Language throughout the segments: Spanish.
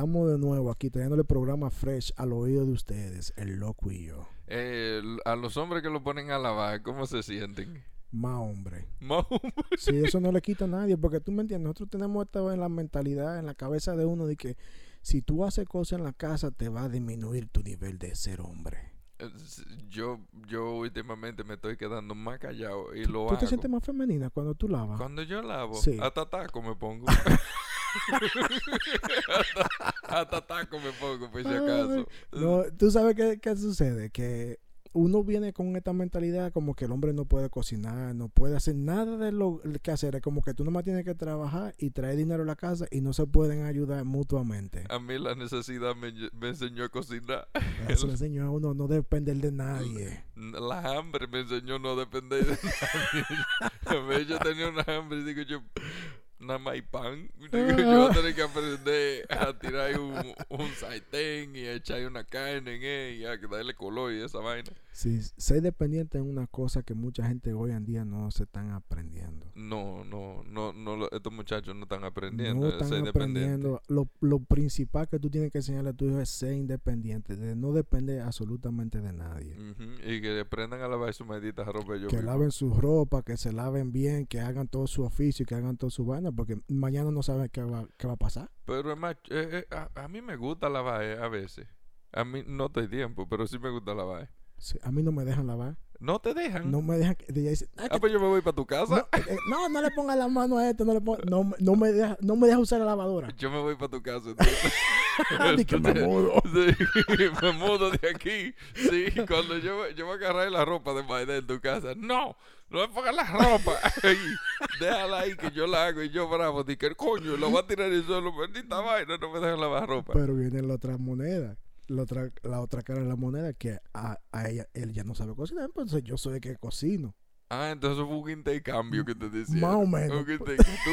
estamos de nuevo aquí trayéndole programa fresh al oído de ustedes, el loco y yo. Eh, a los hombres que lo ponen a lavar, ¿cómo se sienten? Más hombre. Más Sí, eso no le quita a nadie, porque tú me entiendes, nosotros tenemos esto en la mentalidad, en la cabeza de uno, de que si tú haces cosas en la casa, te va a disminuir tu nivel de ser hombre. Eh, Yo, yo últimamente me estoy quedando más callado y lo ¿Tú hago. te sientes más femenina cuando tú lavas? Cuando yo lavo, Sí. hasta taco me pongo. hasta, taco me pongo, por si acaso. No, tú sabes qué, qué sucede, que uno viene con esta mentalidad como que el hombre no puede cocinar, no puede hacer nada de lo que hacer, es como que tú nomás tienes que trabajar y traer dinero a la casa y no se pueden ayudar mutuamente. A mí la necesidad me, enseñó a cocinar. Eso le enseñó a uno no depender de nadie. La hambre me enseñó no depender de nadie. Yo tenía una hambre y digo yo, nada más hay pan. Yo voy a tener que aprender a tirar un, un sartén y a echar una carne en él y a darle color y esa vaina. Sí, ser dependiente es una cosa que mucha gente hoy en día no se están aprendiendo. No, no, no, no, estos muchachos no están aprendiendo No a están aprendiendo. Lo, lo principal que tú tienes que enseñarle a tu hijo es ser independiente, de no depender absolutamente de nadie. Ujú, Y que aprendan a lavar su maldita ropa yo que mismo. laven su ropa, que se laven bien, que hagan todo su oficio, que hagan todo su vaina, porque mañana no saben qué va, qué va a pasar. Pero es más, eh, eh, a, a mí me gusta lavar eh, a veces. A mí no estoy tiempo, pero sí me gusta lavar. Sí, a mí no me dejan lavar. No te dejan. No me dejan. dice, "Ah, Ah, pues yo me voy para tu casa. no, eh, no, no le ponga la mano a esto, no le ponga, no, me- no me deja, no me deja usar la lavadora. Yo me voy para tu casa. entonces. Que me mudo. Sí, me mudo de aquí. Sí, cuando yo, yo voy a agarrar la ropa de Maida en tu casa. No, no me pongas la ropa. Ahí, déjala ahí que yo la hago y yo bravo. Di que coño, lo voy a tirar en el suelo. Maldita vaina, no me dejan lavar ropa. Pero viene la otra moneda. La otra, la otra cara de la moneda que a, a ella, él ya no sabe cocinar, entonces yo soy el que cocino. Ah, entonces fue un intercambio que te decía. Más o menos. Tú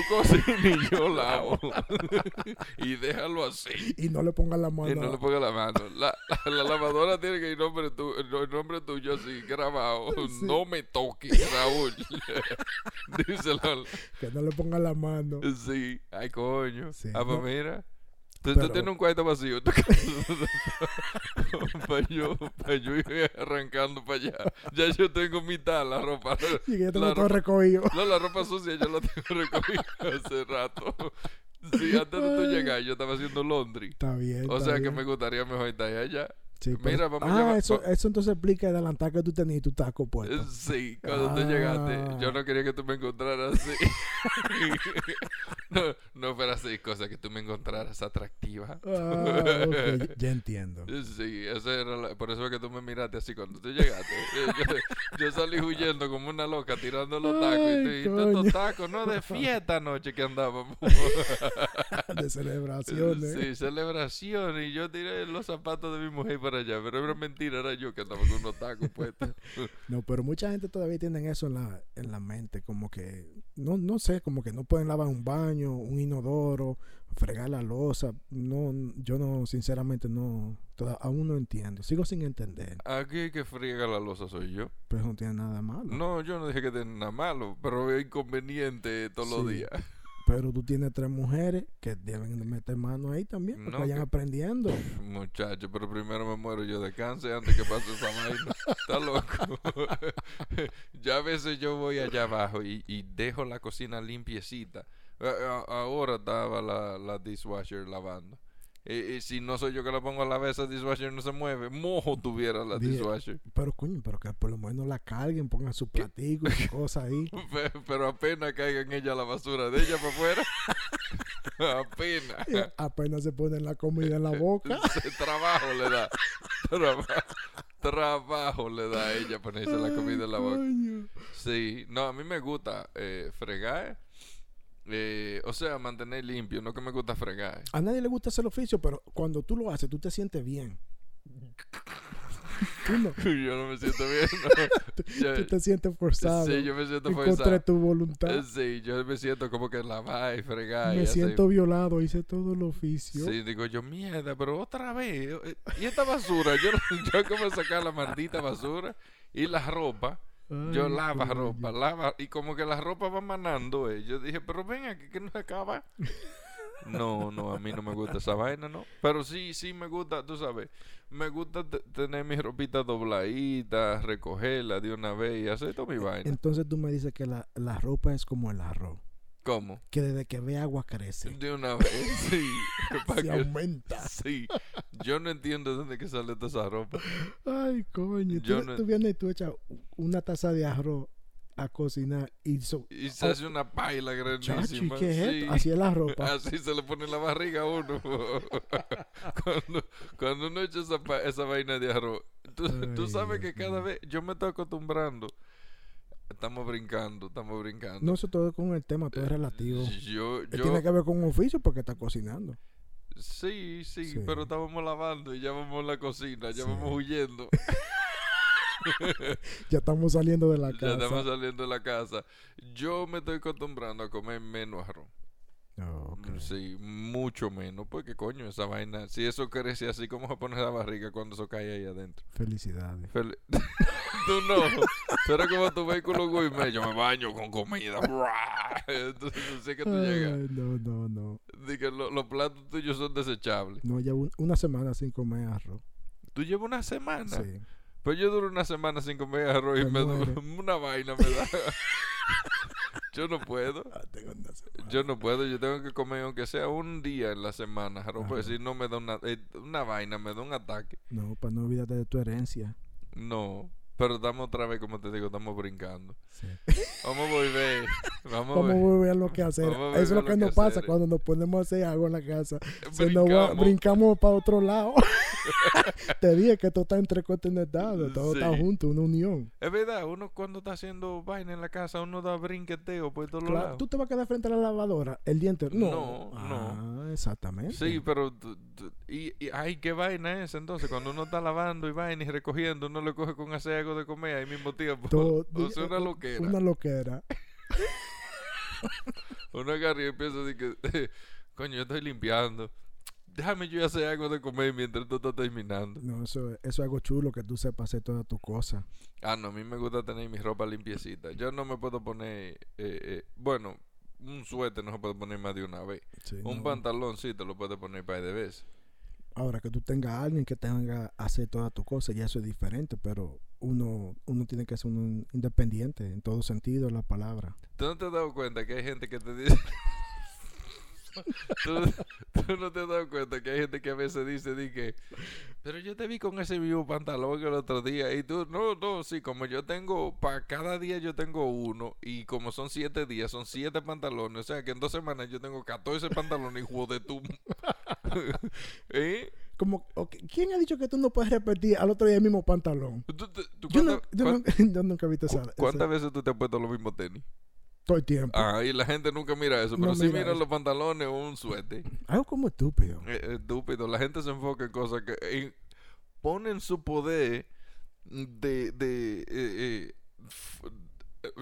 cocinas y yo lavo. y déjalo así. Y no le pongan la mano. Y no le ponga la mano. La, la, la lavadora tiene que ir nombre tu, el nombre tuyo así grabado. Sí. No me toques, Raúl. Díselo. Que no le pongan la mano. Sí. Ay, coño. Sí, Ah, pues no. mira. Tú, Pero- tú tienes un cuarto vacío. para yo, pa' yo ir arrancando para allá. Ya yo tengo mitad la ropa. Y que yo tengo la todo ropa- recogido. No, la ropa sucia yo la tengo recogida hace rato. Sí, antes de tú llegar yo estaba haciendo laundry. Está bien. O está sea que bien. me gustaría mejor estar allá. Sí, Mira, vamos a ah, llevar- eso, eso entonces explica el adelantar que tú tenías tu taco puesto. Sí, cuando tú Ah. llegaste, yo no quería que tú me encontraras así. no, no fuera así, cosa que tú me encontraras atractiva. Ah, ok, ya entiendo. Sí, eso era la- por eso es que tú me miraste así cuando tú llegaste. Yo, yo salí huyendo como una loca tirando los tacos. y tú- Ay, y tú estos tacos, no de fiesta anoche que andábamos. De celebraciones. Sí, celebración. Y yo tiré los zapatos de mi mujer para allá. Pero era mentira, era yo que andaba con unos tacos puestos. No, pero mucha gente todavía tiene eso en la, en la mente, como que, no, no sé, como que no pueden lavar un baño, un inodoro, fregar la losa. No, yo no, sinceramente no, toda- aún no entiendo. Sigo sin entender, Aquí que friega la losa soy yo. pero no tiene nada malo. No, yo no dije que tenga nada malo, pero es inconveniente todos los Sí. días. Pero tú tienes tres mujeres que deben de meter mano ahí también, para No, que vayan que- aprendiendo. Muchacho, pero primero me muero yo de cáncer antes que pase esa vaina. Está loco. ya a veces yo voy allá abajo y, y dejo la cocina limpiecita. Ahora estaba la, la dishwasher lavando. Y, y si no soy yo que la pongo a lavar, esa dishwasher no se mueve. Mojo tuviera la Dije- dishwasher. Pero coño, pero que por lo menos la carguen, pongan su platico y su cosa ahí. Pe- Pero apenas caiga en ella la basura de ella para afuera. apenas. Y apenas se ponen la comida en la boca. Trabajo le da. Traba- trabajo le da a ella ponerse la comida en la boca. Sí, no, a mí me gusta eh, fregar. Eh, o sea, mantener limpio, no que me gusta fregar. A nadie le gusta hacer el oficio, pero cuando tú lo haces, tú te sientes bien. Tú, no, Yo no me siento bien. no. Yo- tú te sientes forzado. sí, yo me siento en contra forzado. tu voluntad. Eh, Sí, yo me siento como que lavar y fregar. y Me hacer- siento violado, hice todo el oficio. Sí, digo yo, mierda, pero otra vez. eh, ¿Y esta basura? Yo, yo como sacar la maldita basura y la ropa. Yo lava ropa, lava, y como que la ropa va manando, eh. Yo dije, pero ven aquí que no se acaba. No, no, a mí no me gusta esa vaina, ¿no? Pero sí, sí me gusta, tú sabes, me gusta te- tener mi ropita dobladita, recogerla de una vez y hacer toda mi vaina. Entonces tú me dices que la, la ropa es como el arroz. ¿Cómo? Que desde que ve agua crece. De una vez, sí. Se que- aumenta. sí. Yo no entiendo de dónde que sale toda esa ropa. Ay, coño. Yo Tú, no- tú vienes y tú echas una taza de arroz a cocinar y so, Y se Oh, hace una paila chachi, grandísima. ¿qué es sí. Así es la ropa. Así se le pone en la barriga a uno. cuando, cuando uno echa esa, pa- esa vaina de arroz. Tú, sabes que cada vez yo me estoy acostumbrando. Estamos brincando, estamos brincando. No, eso todo con el tema, todo es relativo. Yo, yo, Tiene que ver con un oficio porque está cocinando. Sí, sí, Sí. pero estábamos lavando y ya vamos a la cocina, ya Sí. vamos huyendo. Ya estamos saliendo de la ya casa. estamos saliendo de la casa. Yo me estoy acostumbrando a comer menos arroz. Oh. Sí, mucho menos, porque coño, esa vaina, si eso crece así, ¿cómo se pone la barriga cuando eso cae ahí adentro? Felicidades. Fel- tú no, tú eres como tu vehículo gourmet, yo me baño con comida, entonces sé que tú llegas, Ay, no, no, no. di que lo- los platos tuyos son desechables. No, un- una semana sin comer arroz. Tú llevas una semana, Sí. pues yo duro una semana sin comer arroz y Me me una vaina me da. yo no puedo. Ah, tengo una. Yo no puedo, yo tengo que comer aunque sea un día en la semana, arroz, porque si no me da una, eh, una vaina, me da un ataque. No, para no olvidarte de tu herencia. No, pero estamos otra vez, como te digo, estamos brincando. Sí. Vamos a volver. Vamos, Vamos a a ver. volver a lo que hacer. Eso es lo que lo nos pasa hacer. cuando nos ponemos a hacer algo en la casa. Nos va- Brincamos. brincamos para otro lado. Te dije que todo está entreconectado, todo está junto, una unión. Es verdad, uno cuando está haciendo vaina en la casa, uno da brinqueteo por todos Claro, lados. ¿Tú te vas a quedar frente a la lavadora el día entero? No, No, Ah, exactamente. Sí, pero. y, y, ay, qué vaina es entonces. Cuando uno está lavando y vaina y recogiendo, uno le coge con hacer algo de comer ahí mismo tiempo. Todo- o sea, una loquera. Una loquera. Uno agarra y empieza a decir que. Coño, yo estoy limpiando. Déjame yo hacer algo de comer mientras tú estás terminando. No, eso, eso es algo chulo que tú sepas hacer todas tus cosas. Ah, no, a mí me gusta tener mi ropa limpiecita. Yo no me puedo poner. eh, eh, bueno, un suéter no se puede poner más de una vez. Sí, Un no. pantalón sí te lo puedes poner par de veces. Ahora que tú tengas a alguien que tenga hacer todas tus cosas, ya eso es diferente, pero uno, uno tiene que ser un independiente en todo sentido la palabra. ¿Tú no te has dado cuenta que hay gente que te dice... ¿Tú, no te has dado cuenta que hay gente que a veces dice, di pero yo te vi con ese mismo pantalón el otro día y tú, no, no, sí, como yo tengo, para cada día yo tengo uno y como son siete días, son siete pantalones, o sea que en dos semanas yo tengo 14 pantalones, hijo de tu... ¿Eh? Como, ¿quién ha dicho que tú no puedes repetir al otro día el mismo pantalón? ¿Tú, te- tú Yo, no- nunca, yo nunca he visto esa. cu- ¿Cuántas veces tú te has puesto los mismos tenis? todo el tiempo. Ah, y la gente nunca mira eso, No pero sí mira los pantalones o un suéter. Algo como estúpido. Eh, estúpido. La gente se enfoca en cosas que en- ponen su poder de, de eh, eh, f-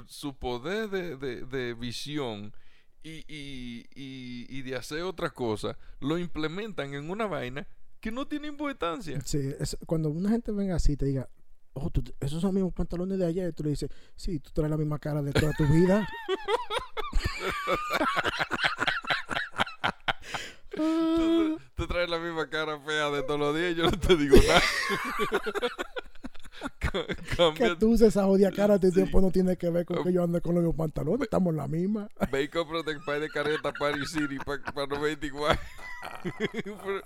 su poder de, de- de visión y, y- y- y de hacer otras cosas, lo implementan en una vaina que no tiene importancia. Sí, es- cuando una gente venga así y te diga, oh, tú- esos son los mismos pantalones de ayer, tú le dices, sí, tú traes la misma cara de toda tu vida. Tú, tú traes la misma cara fea de todos los días y yo no te digo nada. Que tú uses esa jodida cara de Sí. tiempo no tiene que ver con que yo ande con los mismos pantalones, estamos en la misma. Un par de careta Paris City para no verte igual.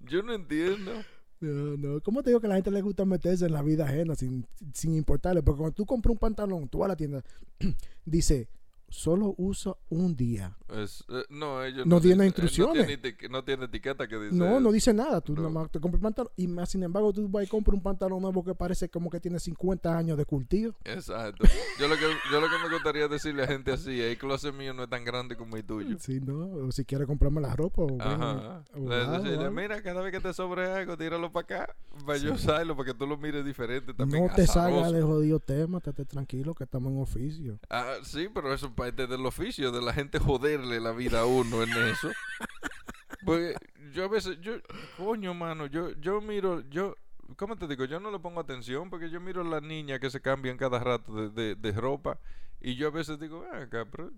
Yo no entiendo. No, no. ¿Cómo te digo que a la gente le gusta meterse en la vida ajena sin, sin importarle? Porque cuando tú compras un pantalón, tú vas a la tienda, dice, solo uso un día. Es- eh, no, ellos No tiene dicen- eh, instrucciones. No tiene, eti- no tiene etiqueta que dice. No, no dice nada. Tú no. nada más te compras pantalón. Y más, sin embargo, tú vas y compras un pantalón nuevo que parece como que tiene 50 años de cultivo. Exacto. Yo lo, que, yo lo que me gustaría decirle a gente así, el closet mío no es tan grande como el tuyo. Sí, ¿no? O si quieres comprarme la ropa. O Ajá. o decirle, mira, cada vez que te sobre algo, tíralo para acá. Para Sí. yo usarlo, para que tú lo mires diferente también. No te salgas de jodido tema, estate tranquilo que estamos en oficio. Ah, sí, pero eso es parte del oficio de la gente joderle la vida a uno en eso. Porque yo a veces, yo, coño, mano, yo, yo miro, yo, ¿cómo te digo? Yo no le pongo atención porque yo miro a las niñas que se cambian cada rato de, de, de ropa y yo a veces digo, "Ven acá, pero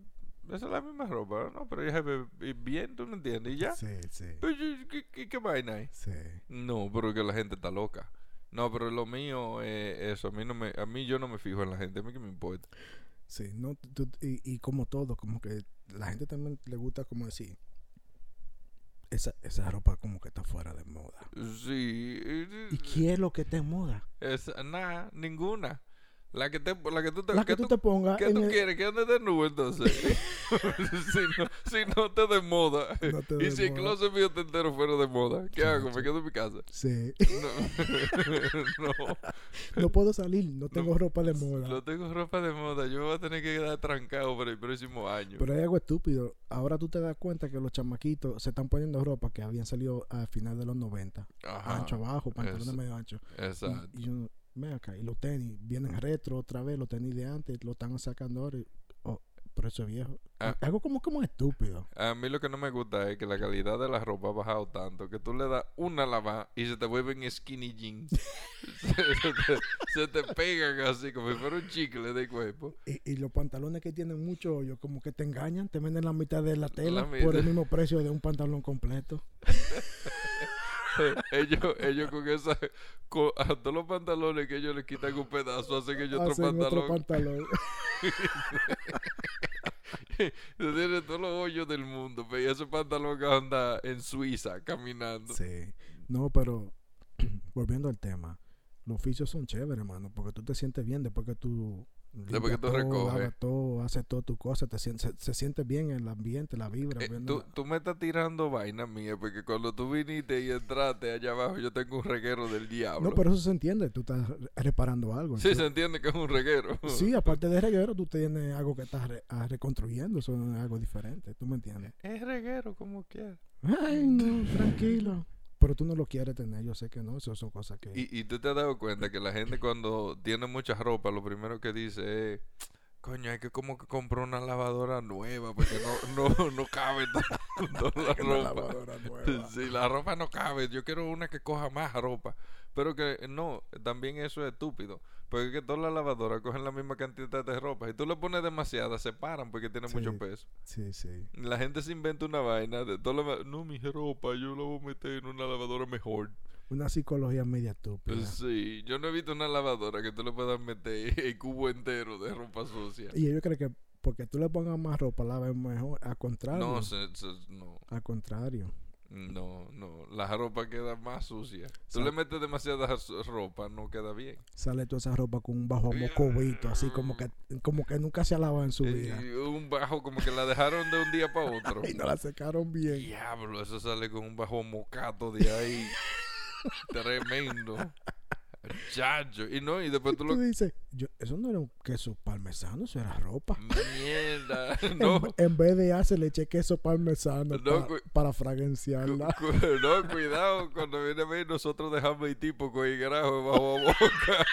esa es la misma ropa, ¿no? Pero ella ve bien, ¿tú me entiendes? Y ya. Sí, sí. Pero yo- ¿qué, qué, qué vaina hay? Sí. No, pero que la gente está loca. No, pero lo mío es eso. A mí, no me, a mí yo no me fijo en la gente. A mí que me importa. Sí, no, tú- y, y como todo, como que la gente también le gusta como decir, esa, esa ropa como que está fuera de moda. Sí. ¿Y qué es lo que está en moda? Es, nada, ninguna. La que, te, la que tú te, La que tú te pongas ¿Qué tú el- quieres? ¿Que ande de nube entonces? si, no, si no te de moda. No te y de si el moda. closet mío te entero fuera de moda, ¿qué hago? ¿Me quedo en mi casa? Sí. No. no. no puedo salir, no tengo ropa de moda. No tengo ropa de moda. Yo me voy a tener que quedar trancado para el próximo año. Pero hay algo estúpido. Ahora tú te das cuenta que los chamaquitos se están poniendo ropa que habían salido al final de los 90. Ajá. Ancho abajo, pantalones medio anchos. Y- Exacto. Y, yo, ven acá, y los tenis vienen retro otra vez, los tenis de antes, lo están sacando ahora. y- oh, pero eso es viejo. Ah. Algo como, como estúpido. A mí lo que no me gusta es que la calidad de la ropa ha bajado tanto que tú le das una lavada y se te vuelven skinny jeans. se, te, se te pegan así como si fuera un chicle de cuerpo. Y, y los pantalones que tienen mucho hoyo, como que te engañan, te venden la mitad de la tela La por el mismo precio de un pantalón completo. ellos, ellos con esa, con, a todos los pantalones que ellos le quitan un pedazo, hacen ellos otro Hacen pantalón. otro pantalón. Tiene todos los hoyos del mundo, pero ese pantalón que anda en Suiza caminando. sí. No, pero volviendo al tema, los oficios son chéveres, hermano, porque tú te sientes bien después que tú. Después que tú todo, recoges. todo, haces todo tu cosa, te sientes, se, se siente bien el ambiente, la vibra. Eh, tú, la- tú me estás tirando vaina mía, porque cuando tú viniste y entraste allá abajo, yo tengo un reguero del diablo. No, pero eso se entiende, tú estás re- reparando algo. Sí, se entiende que es un reguero. Sí, aparte de reguero, tú tienes algo que estás re- ah, reconstruyendo, eso es algo diferente, ¿tú me entiendes? Es reguero como quieras. Ay, no, tranquilo. Pero tú no lo quieres tener, yo sé que no, eso son cosas que... Y, y tú te has dado cuenta que la gente cuando tiene mucha ropa, lo primero que dice es, coño, hay que como que comprar una lavadora nueva, porque no, no, no cabe toda la ropa. Sí, la ropa no cabe. Yo quiero una que coja más ropa. Pero que no, también eso es estúpido. Porque es que todas las lavadoras cogen la misma cantidad de ropa. Y tú le pones demasiada, se paran porque tiene mucho peso. Sí, sí. La gente se inventa una vaina de todo lo- No, mi ropa, yo la voy a meter en una lavadora mejor. Una psicología media estúpida. Sí, yo no he visto una lavadora que tú le puedas meter el cubo entero de ropa sucia. Y ellos creen que porque tú le pongas más ropa, la ves mejor. Al contrario. No, se- se- no, Al contrario. no, no. La ropa queda más sucia. Tú Sa- le metes demasiada ropa, no queda bien. Sale toda esa ropa con un bajo mocobito, así como que, como que nunca se ha lavado en su vida. Y un bajo como que la dejaron de un día para otro. Y no la secaron bien. Diablo, eso sale con un bajo mocato de ahí. Tremendo. Chacho. Y no, y después tú Tú lo. dices, yo, eso no era un queso parmesano, eso era ropa. Mierda. No. en vez de hacer le eché queso parmesano No, para Cu- fraganciarla. cu- No, cuidado, cuando viene a ver, nosotros dejamos el tipo con el grajo bajo la boca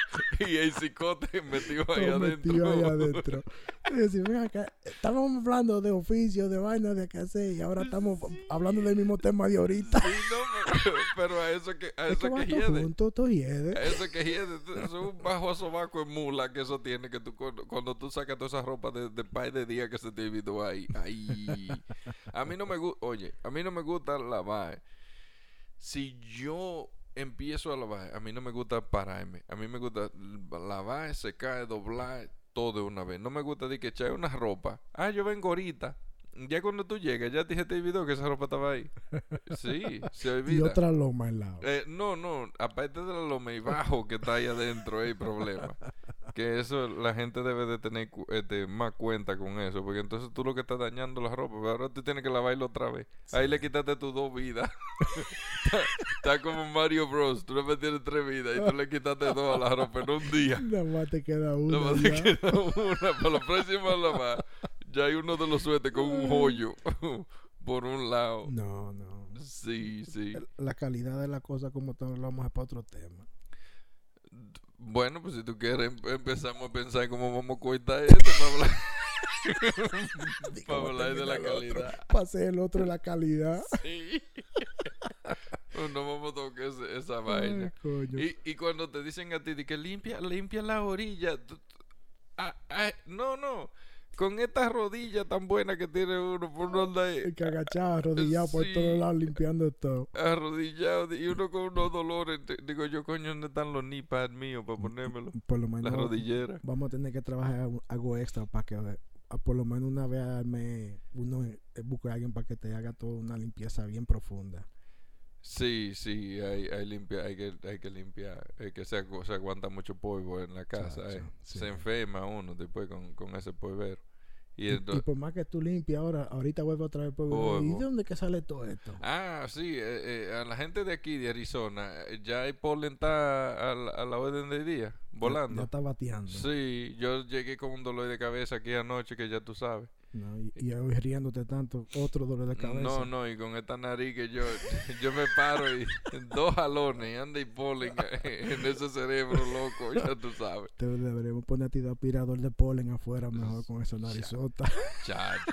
y el cicote metido ahí Todo adentro. metido ahí adentro. Y decir, "Ven acá, estábamos hablando de oficio, de vaina, de qué hacer, y ahora estamos hablando del mismo tema de ahorita. Sí, no, pero, pero a eso que, a Es que eso que todo hiede. junto, todo hiede. A eso que es un bajo sobaco en mula que eso tiene. Que tú, cuando, tú sacas toda esa ropa de, de par de días que se te olvidó ahí. Ahí. A mí no me gusta. Oye, a mí no me gusta lavar. Si yo empiezo a lavar, a mí no me gusta pararme. A mí me gusta lavar, secar, doblar, todo de una vez. No me gusta de que echar una ropa. Ah, yo vengo ahorita. Ya cuando tú llegas, ya te olvidó que esa ropa estaba ahí. Sí, se olvida. Y otra loma al lado. Eh, no, no, aparte de la loma y bajo que está ahí adentro, hay problema. Que eso la gente debe de tener este, más cuenta con eso, porque entonces tú lo que estás dañando la ropa, pero ahora tú tienes que lavarlo otra vez. Ahí le quitaste tus dos vidas. está, está como Mario Bros. Tú le metiste tres vidas y tú le quitaste dos a la ropa en un día. Nada más te queda una. Nada más te queda una. Para la próxima lavar, ya hay uno de los suetes con un hoyo por un lado. No, no. Sí, sí. La calidad de la cosa, como te hablamos, es para otro tema. Bueno, pues si tú quieres, em- empezamos a pensar cómo vamos a cortar esto para hablar, para hablar de la calidad. Para hacer el otro la calidad. Sí. Pues no vamos a tocar esa vaina. Ay. Y, y cuando te dicen a ti de que limpia, limpia la orilla, tú- tú- ah, ah, no, no. Con esta rodilla tan buena que tiene uno, por uno anda ahí que agachado, arrodillado por todos lados limpiando todo. arrodillado y uno con unos dolores. Digo yo, coño, ¿dónde están los knee pads míos para ponérmelo? Por lo menos rodilleras. vamos a tener que trabajar algo- extra para que a- por lo menos una vez al mes uno eh, busque a alguien para que te haga toda una limpieza bien profunda. Sí, sí, hay, hay, limpia, hay, que, hay que limpiar. Es que se, agu- se aguanta mucho polvo en la casa. Eh. sí. Se enferma uno después con, con ese polvero. Y, Y, y ento- por más que tú limpies ahora, ahorita vuelve otra vez por. ¿Y de dónde que sale todo esto? Ah, sí, eh, eh, a la gente de aquí, de Arizona, eh, ya hay polen está a la, a la orden del día, Ya- volando. Ya, está bateando. Sí, yo llegué con un dolor de cabeza aquí anoche que ya tú sabes. ¿No? Y, y hoy riéndote tanto, otro dolor de cabeza. No, no, y con esta nariz que yo, yo me paro y dos jalones anda y polen en ese cerebro loco, ya tú sabes. Te deberíamos poner a ti de aspirador de polen afuera mejor con esa narizota. Chacho.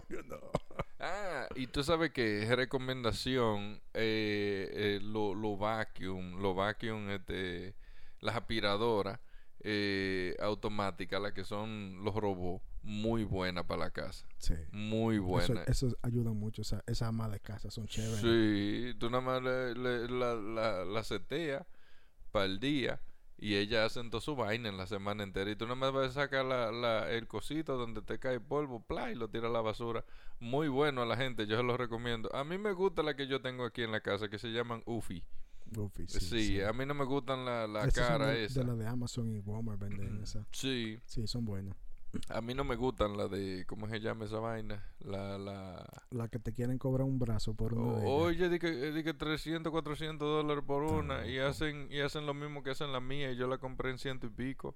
Ah, y tú sabes que es recomendación eh, eh, lo, lo vacuum, lo vacuum, este, las aspiradoras eh, automáticas, las que son los robots, muy buenas para la casa, Sí. muy Eso, buenas. eso ayuda mucho. Esa, esas amas de casa son chéveres. Sí, tú nada más le, le- la, la, la seteas para el día y ellas hacen toda su vaina en la semana entera. Y tú nada más vas a sacar la, la- el cosito donde te cae polvo, y lo tiras a la basura. Muy bueno a la gente, yo se lo recomiendo. A mí me gusta la que yo tengo aquí en la casa, que se llaman Ufi. Goofy, Sí, sí, sí. a mí no me gustan la, la Esas son cara de, esa. De la de Amazon y Walmart venden esas. Sí, Sí, son buenas. a mí no me gustan la de, ¿cómo se llama esa vaina? La, la... Las que te quieren cobrar un brazo por una de. Oye, di que, di que 300, 400 dólares por Está una y hacen y hacen lo mismo que hacen la mía y yo la compré en ciento y pico.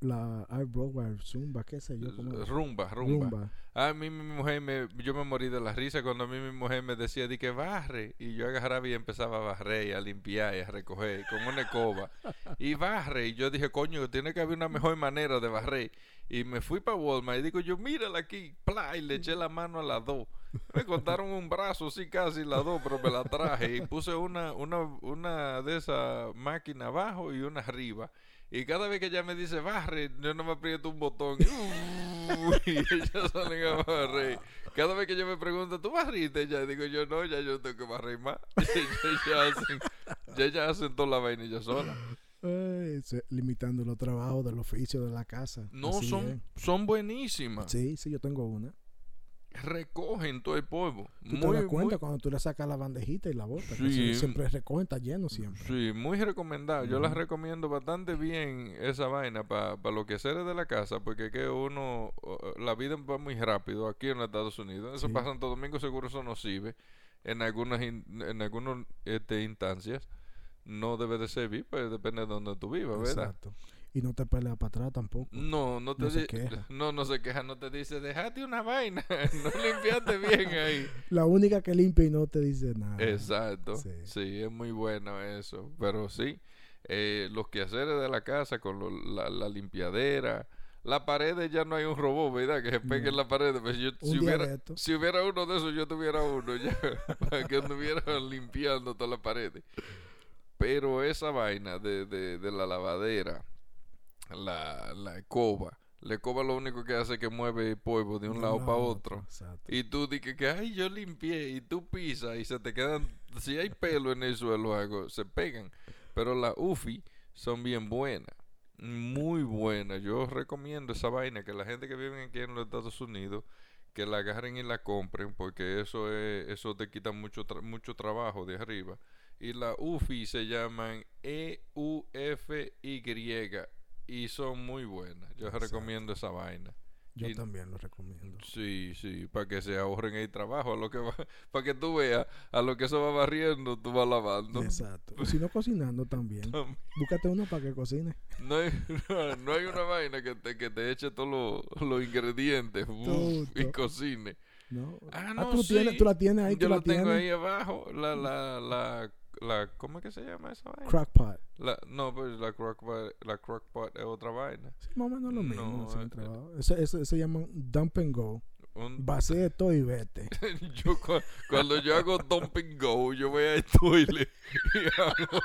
La iBrow, Zumba, qué sé yo. ¿cómo? Rumba, rumba. Rumba. A mí mi mujer me, yo me morí de la risa cuando a mí mi mujer me decía di que barre y yo agarraba y empezaba a barrer y a limpiar y a recoger con una escoba y barre y yo dije coño tiene que haber una mejor manera de barrer y me fui para Walmart y digo yo mírala aquí pla y le eché la mano a las dos me cortaron un brazo sí casi las dos pero me la traje y puse una una una de esas máquinas abajo y una arriba y cada vez que ella me dice barre, yo no me aprieto un botón y, ellas salen a barrer. Cada vez que yo me pregunto, ¿tú barriste? Ya digo yo, no, ya yo tengo que barrer más. ya, ya hacen, ya ellas hacen toda la vaina ellas. Ay, se- limitando los trabajos del oficio de la casa. No, Así son, son buenísimas. Sí, sí, yo tengo una. Recogen todo el polvo. Tú muy, te das cuenta muy- cuando tú le sacas la bandejita y la bota. Sí. sie- siempre recogen, está lleno siempre. Sí, muy recomendado. Yo las recomiendo bastante bien esa vaina para lo que hacer de la casa, porque es que uno, la vida va muy rápido aquí en los Estados Unidos. Eso Sí. pasa en Santo Domingo, seguro eso no sirve. En algunas in- en algunas este, instancias no debe de servir, pues depende de donde tú vivas, ¿verdad? Exacto. Y no te peleas para atrás tampoco. No, no te No se queja. no, no se queja, no te dice, dejate una vaina, no limpiaste bien ahí. La única que limpia y no te dice nada. Exacto. Sí. Sí. es muy bueno eso. Pero sí, eh, los quehaceres de la casa con lo- la, la limpiadera. La pared ya no hay un robot, ¿verdad? Que se pegue en la pared. Pues yo- si, hubiera, si hubiera uno de esos, yo tuviera uno ya. para que anduviera limpiando toda la pared. Pero esa vaina de, de, de la lavadera, la, la escoba. La escoba lo único que hace es que mueve el polvo de un lado para otro. Exacto. Y tú dices que, ay, yo limpié y tú pisas y se te quedan, si hay pelo en el suelo algo, se pegan. Pero las UFI son bien buenas, muy buenas. Yo recomiendo esa vaina, que la gente que vive aquí en los Estados Unidos, que la agarren y la compren, porque eso es, eso te quita mucho, tra- mucho trabajo de arriba. Y las UFI se llaman E-U-F-Y y son muy buenas. Yo Exacto. recomiendo esa vaina. Yo y- también lo recomiendo. Sí, sí, para que se ahorren el trabajo, a lo que va, para que tú veas, a lo que eso va barriendo, tú vas lavando. Exacto. Y si no cocinando también. Tam- Búscate uno para que cocine. No hay, no hay una vaina que te, que te eche todos los, los ingredientes uf, y cocine. ¿no? Ah, no, tú, sí. tienes, tú la tienes ahí, Yo tú la lo tengo tienes. ahí abajo, la, la, la, la, ¿cómo es que se llama esa vaina? Crackpot. La, no, pues la crockpot, la crockpot es otra vaina. Sí, más o menos lo mismo. No. Ese, ese se llaman dump and go. un Vacíe todo y vete. yo cu- cuando yo hago dump and go, yo voy al toilet y hago,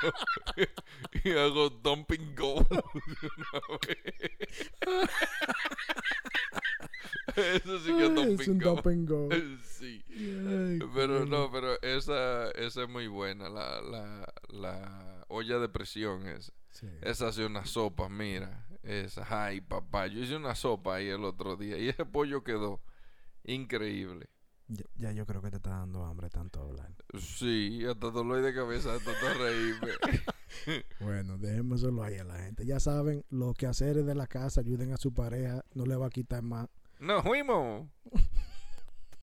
y hago dump and go de una vez. Eso sí que es dump es and un go. dump and go. Sí. Ay, Pero coño. no, pero esa, esa es muy buena, la, la, la olla de presión esa. Sí. Esa hace una sopa, mira. Esa, ay papá, yo hice una sopa ahí el otro día y ese pollo quedó increíble. Ya, ya yo creo que te está dando hambre tanto hablar. Sí, hasta dolor de cabeza, hasta reírme. Bueno, dejémoslo ahí a la gente. Ya saben, los quehaceres de la casa ayuden a su pareja, no le va a quitar más. Nos fuimos.